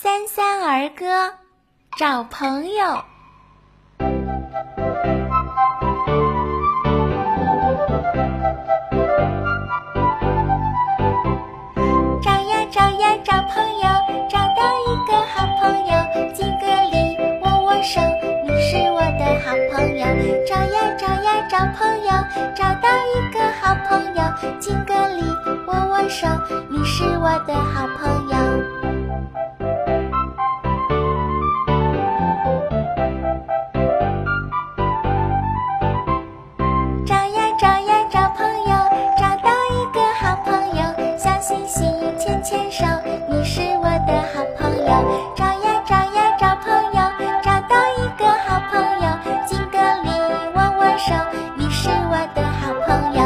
三三儿歌，找朋友。找呀找呀找朋友，找到一个好朋友，敬个礼，握握手，你是我的好朋友。找呀找呀找朋友，找到一个好朋友，敬个礼，握握手，你是我的好朋友。朋友敬个礼握握手你是我的好朋友。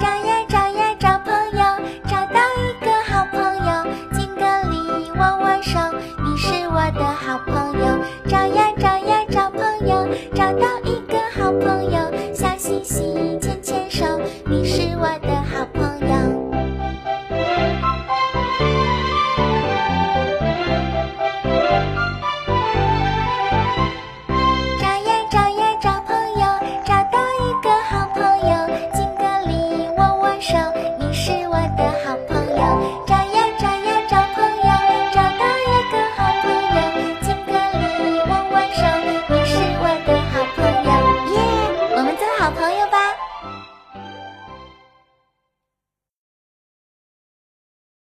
找呀找呀找朋友找到一个好朋友敬个礼握握手你是我的好朋友。找呀找呀找朋友找到一个好朋友笑嘻嘻牵牵手好朋友